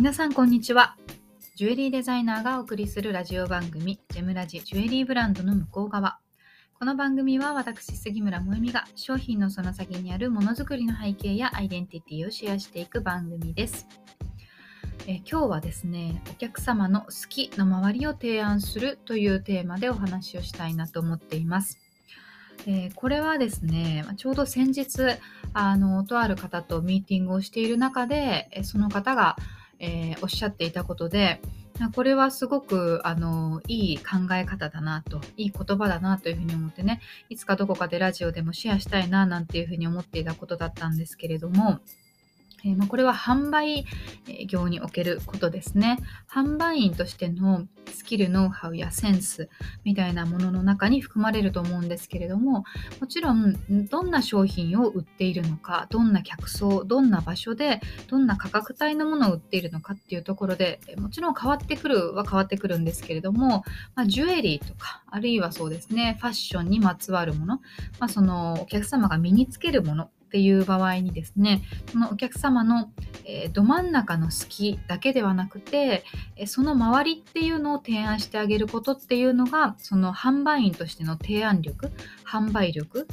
皆さんこんにちは。ジュエリーデザイナーがお送りするラジオ番組ジェムラジジュエリーブランドの向こう側。この番組は私杉村萌実が商品のその先にあるものづくりの背景やアイデンティティをシェアしていく番組です。え今日はですねお客様の好きの周りを提案するというテーマでお話をしたいなと思っています。えー、これはですねちょうど先日あのとある方とミーティングをしている中でその方がえー、おっしゃっていたことで、これはすごくあのいい考え方だなと、いい言葉だなというふうに思ってね、いつかどこかでラジオでもシェアしたいななんていうふうに思っていたことだったんですけれども、え、ま、これは販売業におけることですね。販売員としてのスキル、ノウハウやセンスみたいなものの中に含まれると思うんですけれども、もちろんどんな商品を売っているのか、どんな客層、どんな場所で、どんな価格帯のものを売っているのかっていうところで、もちろん変わってくるは変わってくるんですけれども、まあ、ジュエリーとか、あるいはそうですね、ファッションにまつわるもの、まあ、そのお客様が身につけるものっていう場合にですねそのお客様の、えー、ど真ん中の好きだけではなくて、えその周りっていうのを提案してあげることっていうのがその販売員としての提案力販売力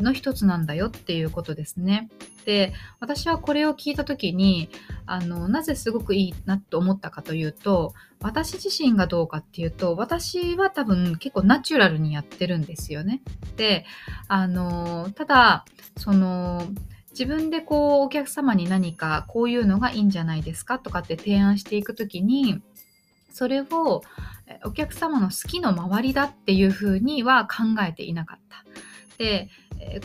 の一つなんだよっていうことですね。で私はこれを聞いた時にあのなぜすごくいいなと思ったかというと私自身がどうかっていうと私は多分結構ナチュラルにやってるんですよね。であのただその自分でこうお客様に何かこういうのがいいんじゃないですかとかって提案していく時にそれをお客様の好きの周りだっていうふうには考えていなかった。で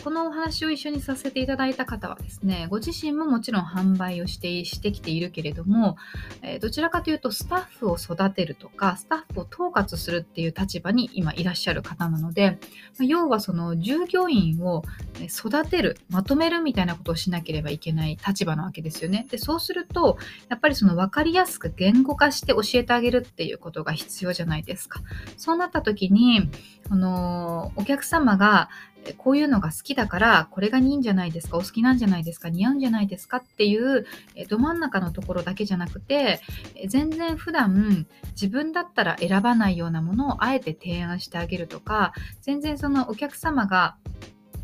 このお話を一緒にさせていただいた方はですね、ご自身ももちろん販売をしてしてきているけれども、どちらかというとスタッフを育てるとか、スタッフを統括するっていう立場に今いらっしゃる方なので、要はその従業員を育てる、まとめるみたいなことをしなければいけない立場なわけですよね。で、そうすると、やっぱりその分かりやすく言語化して教えてあげるっていうことが必要じゃないですか。そうなった時に、あのお客様がこういうのが好きだから、これがいいんじゃないですか、お好きなんじゃないですか、似合うんじゃないですかっていう、ど真ん中のところだけじゃなくて、全然普段自分だったら選ばないようなものをあえて提案してあげるとか、全然そのお客様が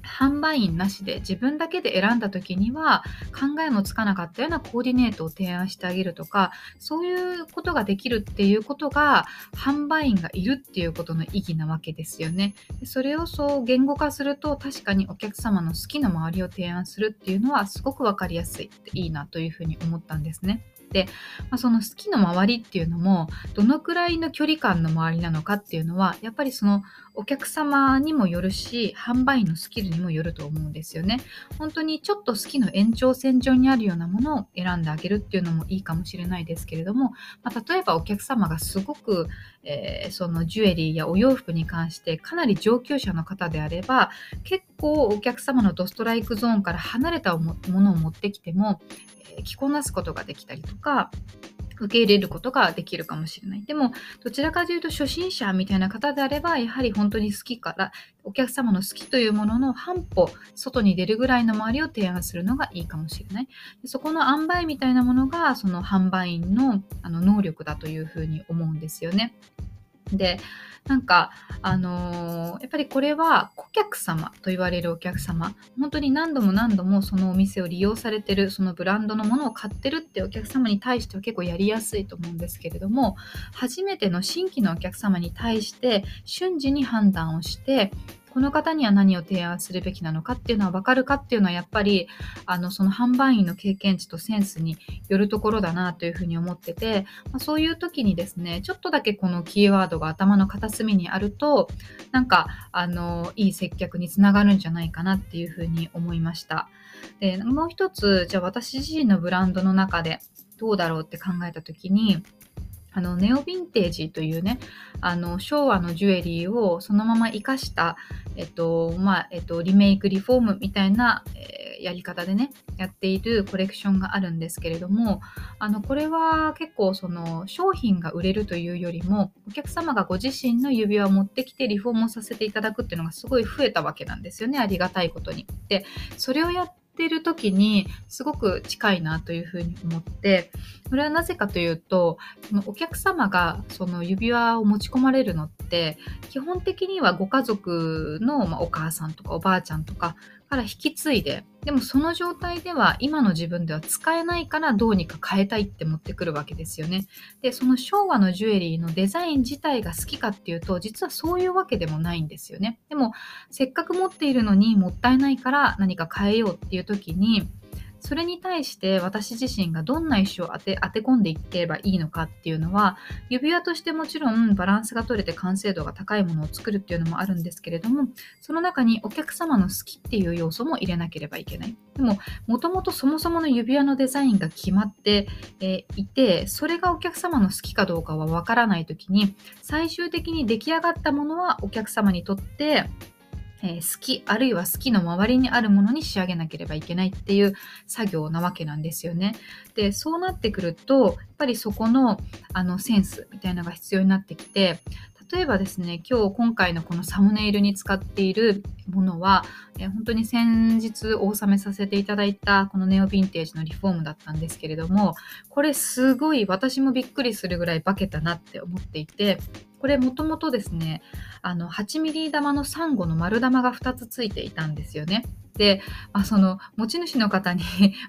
販売員なしで自分だけで選んだ時には考えもつかなかったようなコーディネートを提案してあげるとかそういうことができるっていうことが販売員がいるっていうことの意義なわけですよね。それをそう言語化すると確かにお客様の好きな周りを提案するっていうのはすごく分かりやすいっていいなというふうに思ったんですね。で、まあ、その好きの周りっていうのもどのくらいの距離感の周りなのかっていうのはやっぱりそのお客様にもよるし販売員のスキルにもよると思うんですよね。本当にちょっと好きの延長線上にあるようなものを選んであげるっていうのもいいかもしれないですけれども、まあ、例えばお客様がすごく、えー、そのジュエリーやお洋服に関してかなり上級者の方であれば結構お客様のドストライクゾーンから離れたものを持ってきても、着こなすことができたりとか、受け入れることができるかもしれない。でも、どちらかというと初心者みたいな方であれば、やはり本当に好きから、お客様の好きというものの半歩、外に出るぐらいの周りを提案するのがいいかもしれない。でそこの塩梅みたいなものが、その販売員のあの能力だというふうに思うんですよね。で、なんか、あのー、やっぱりこれは顧客様と言われるお客様、本当に何度も何度もそのお店を利用されてる、そのブランドのものを買ってるってお客様に対しては結構やりやすいと思うんですけれども、初めての新規のお客様に対して瞬時に判断をして、この方には何を提案するべきなのかっていうのは分かるかっていうのはやっぱりあのその販売員の経験値とセンスによるところだなというふうに思ってて、まあ、そういう時にですねちょっとだけこのキーワードが頭の片隅にあるとなんかあのいい接客につながるんじゃないかなっていうふうに思いました。でもう一つじゃあ私自身のブランドの中でどうだろうって考えた時にあのネオヴィンテージというねあの昭和のジュエリーをそのまま生かした、えっとまあえっと、リメイクリフォームみたいな、えー、やり方でねやっているコレクションがあるんですけれどもあのこれは結構その商品が売れるというよりもお客様がご自身の指輪を持ってきてリフォームをさせていただくっていうのがすごい増えたわけなんですよねありがたいことに。でそれをやっってる時にすごく近いなというふうに思ってそれはなぜかというとそのお客様がその指輪を持ち込まれるのって基本的にはご家族の、まあ、お母さんとかおばあちゃんとかから引き継いででもその状態では今の自分では使えないからどうにか変えたいって持ってくるわけですよね。でその昭和のジュエリーのデザイン自体が好きかっていうと実はそういうわけでもないんですよね。でもせっかく持っているのにもったいないから何か変えようっていう時にそれに対して私自身がどんな石を当て当て込んでいけばいいのかっていうのは指輪としてもちろんバランスが取れて完成度が高いものを作るっていうのもあるんですけれどもその中にお客様の好きっていう要素も入れなければいけない。でももともとそもそもの指輪のデザインが決まって、えいてそれがお客様の好きかどうかはわからない時に最終的に出来上がったものはお客様にとってえー、好きあるいは好きの周りにあるものに仕上げなければいけないっていう作業なわけなんですよね。でそうなってくるとやっぱりそこのあのセンスみたいなのが必要になってきて例えばですね今日今回のこのサムネイルに使っているものは、え本当に先日お納めさせていただいたこのネオヴィンテージのリフォームだったんですけれどもこれすごい私もびっくりするぐらい化けたなって思っていてこれもともとですねあの8ミリ玉のサンゴの丸玉が2つついていたんですよね。で、まあ、その持ち主の方に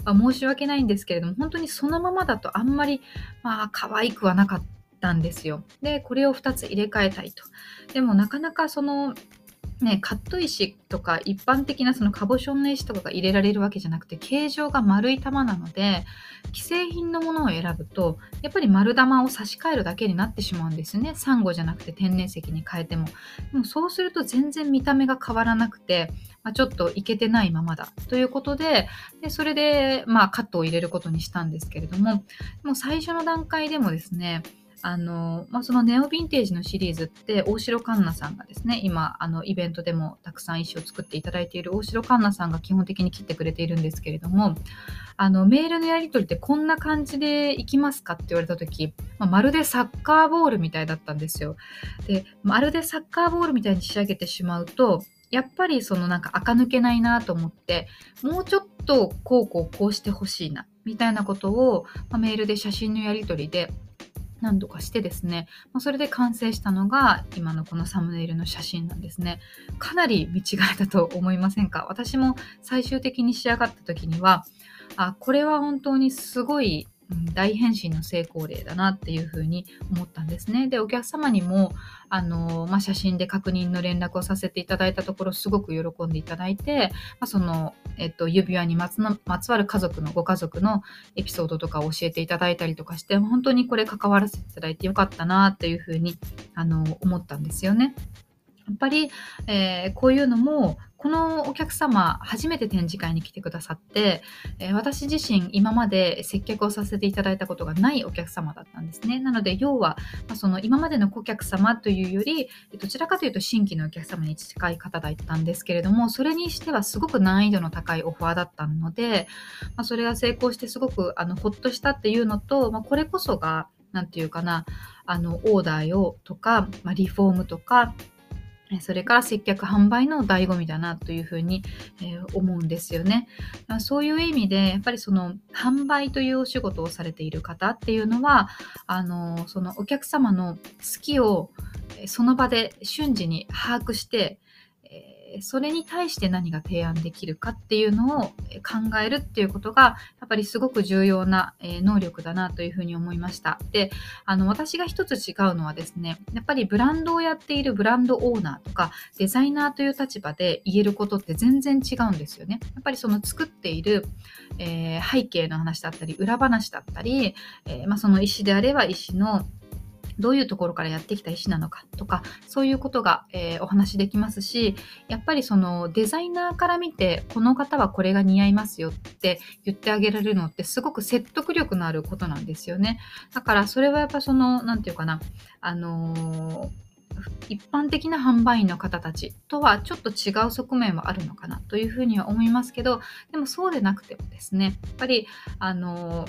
申し訳ないんですけれども本当にそのままだとあんまりまあ可愛くはなかったんですよ。でこれを2つ入れ替えたいと。でもなかなかそのね、カット石とか一般的なそのカボションの石とかが入れられるわけじゃなくて形状が丸い玉なので既製品のものを選ぶとやっぱり丸玉を差し替えるだけになってしまうんですね。サンゴじゃなくて天然石に変えても。でもそうすると全然見た目が変わらなくて、まあ、ちょっといけてないままだ。ということででそれで、まあ、カットを入れることにしたんですけれどもも最初の段階でもですねあの、まあ、そのネオヴィンテージのシリーズって大城環奈さんがですね今あのイベントでもたくさん石を作っていただいている大城環奈さんが基本的に切ってくれているんですけれどもあのメールのやり取りってこんな感じでいきますかって言われた時、まあ、まるでサッカーボールみたいだったんですよ。でまるでサッカーボールみたいに仕上げてしまうとやっぱりそのなんか垢抜けないなと思ってもうちょっとこうこうこうしてほしいなみたいなことを、まあ、メールで写真のやり取りで何度かしてですね、まそれで完成したのが今のこのサムネイルの写真なんですね。かなり見違えたと思いませんか？私も最終的に仕上がった時には、あ、これは本当にすごい大変身の成功例だなっていうふうに思ったんですね。で、お客様にも、あの、まあ、写真で確認の連絡をさせていただいたところ、すごく喜んでいただいて、まあ、その、えっと、指輪にまつわる家族の、ご家族のエピソードとかを教えていただいたりとかして、本当にこれ関わらせていただいてよかったなっていうふうに、あの、思ったんですよね。やっぱり、えー、こういうのもこのお客様初めて展示会に来てくださって、えー、私自身今まで接客をさせていただいたことがないお客様だったんですね。なので要は、まあ、その今までの顧客様というよりどちらかというと新規のお客様に近い方だったんですけれどもそれにしてはすごく難易度の高いオファーだったので、まあ、それが成功してすごくあのほっとしたっていうのと、まあ、これこそが何て言うかなあのオーダーをとか、まあ、リフォームとかそれから接客販売の醍醐味だなというふうに、え思うんですよね。そういう意味でやっぱりその販売というお仕事をされている方っていうのはあのそのお客様の好きをその場で瞬時に把握してそれに対して何が提案できるかっていうのを考えるっていうことがやっぱりすごく重要な能力だなというふうに思いました。で、あの私が一つ違うのはですね、やっぱりブランドをやっているブランドオーナーとかデザイナーという立場で言えることって全然違うんですよね。やっぱりその作っている、えー、背景の話だったり裏話だったり、えー、まあ、その石であれば石のどういうところからやってきた石なのかとかそういうことが、えー、お話しできますしやっぱりそのデザイナーから見てこの方はこれが似合いますよって言ってあげられるのってすごく説得力のあることなんですよね。だからそれはやっぱその何て言うかなあのー一般的な販売員の方たちとはちょっと違う側面はあるのかなというふうには思いますけどでもそうでなくてもですねやっぱりあの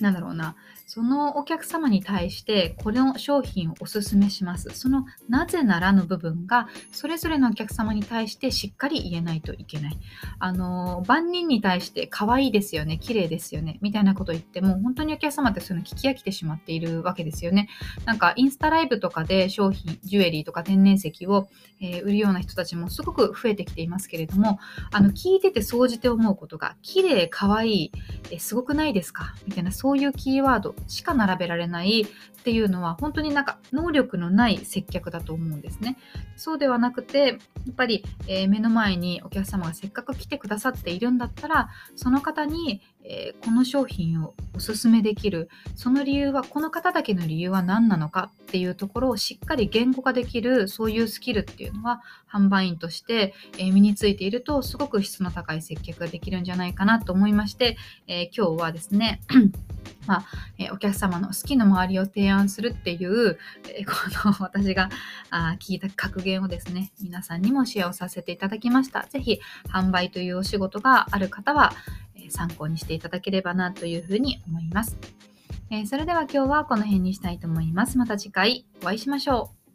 なんだろうな。そのお客様に対してこの商品をおすすめします。そのなぜならの部分がそれぞれのお客様に対してしっかり言えないといけない。あの万人に対して可愛いですよね綺麗ですよねみたいなこと言っても本当にお客様ってそういうの聞き飽きてしまっているわけですよね。なんかインスタライブとかで商品ジュエリーとか天然石を、えー、売るような人たちもすごく増えてきていますけれどもあの聞いてて総じて思うことが綺麗可愛いえすごくないですか？みたいなそういうキーワードしか並べられないっていうのは本当になんか能力のない接客だと思うんですね。そうではなくてやっぱり、えー、目の前にお客様がせっかく来てくださっているんだったらその方に、えー、この商品をおすすめできるその理由はこの方だけの理由は何なのかっていうところをしっかり言語化できるそういうスキルっていうのは販売員として、え、身についているとすごく質の高い接客ができるんじゃないかなと思いまして、え今日はですね まあ、えお客様の好きな周りを提案するっていう、えこの私があ聞いた格言をですね、皆さんにもシェアをさせていただきました。ぜひ、販売というお仕事がある方は、参考にしていただければなというふうに思います。えそれでは今日はこの辺にしたいと思います。また次回お会いしましょう。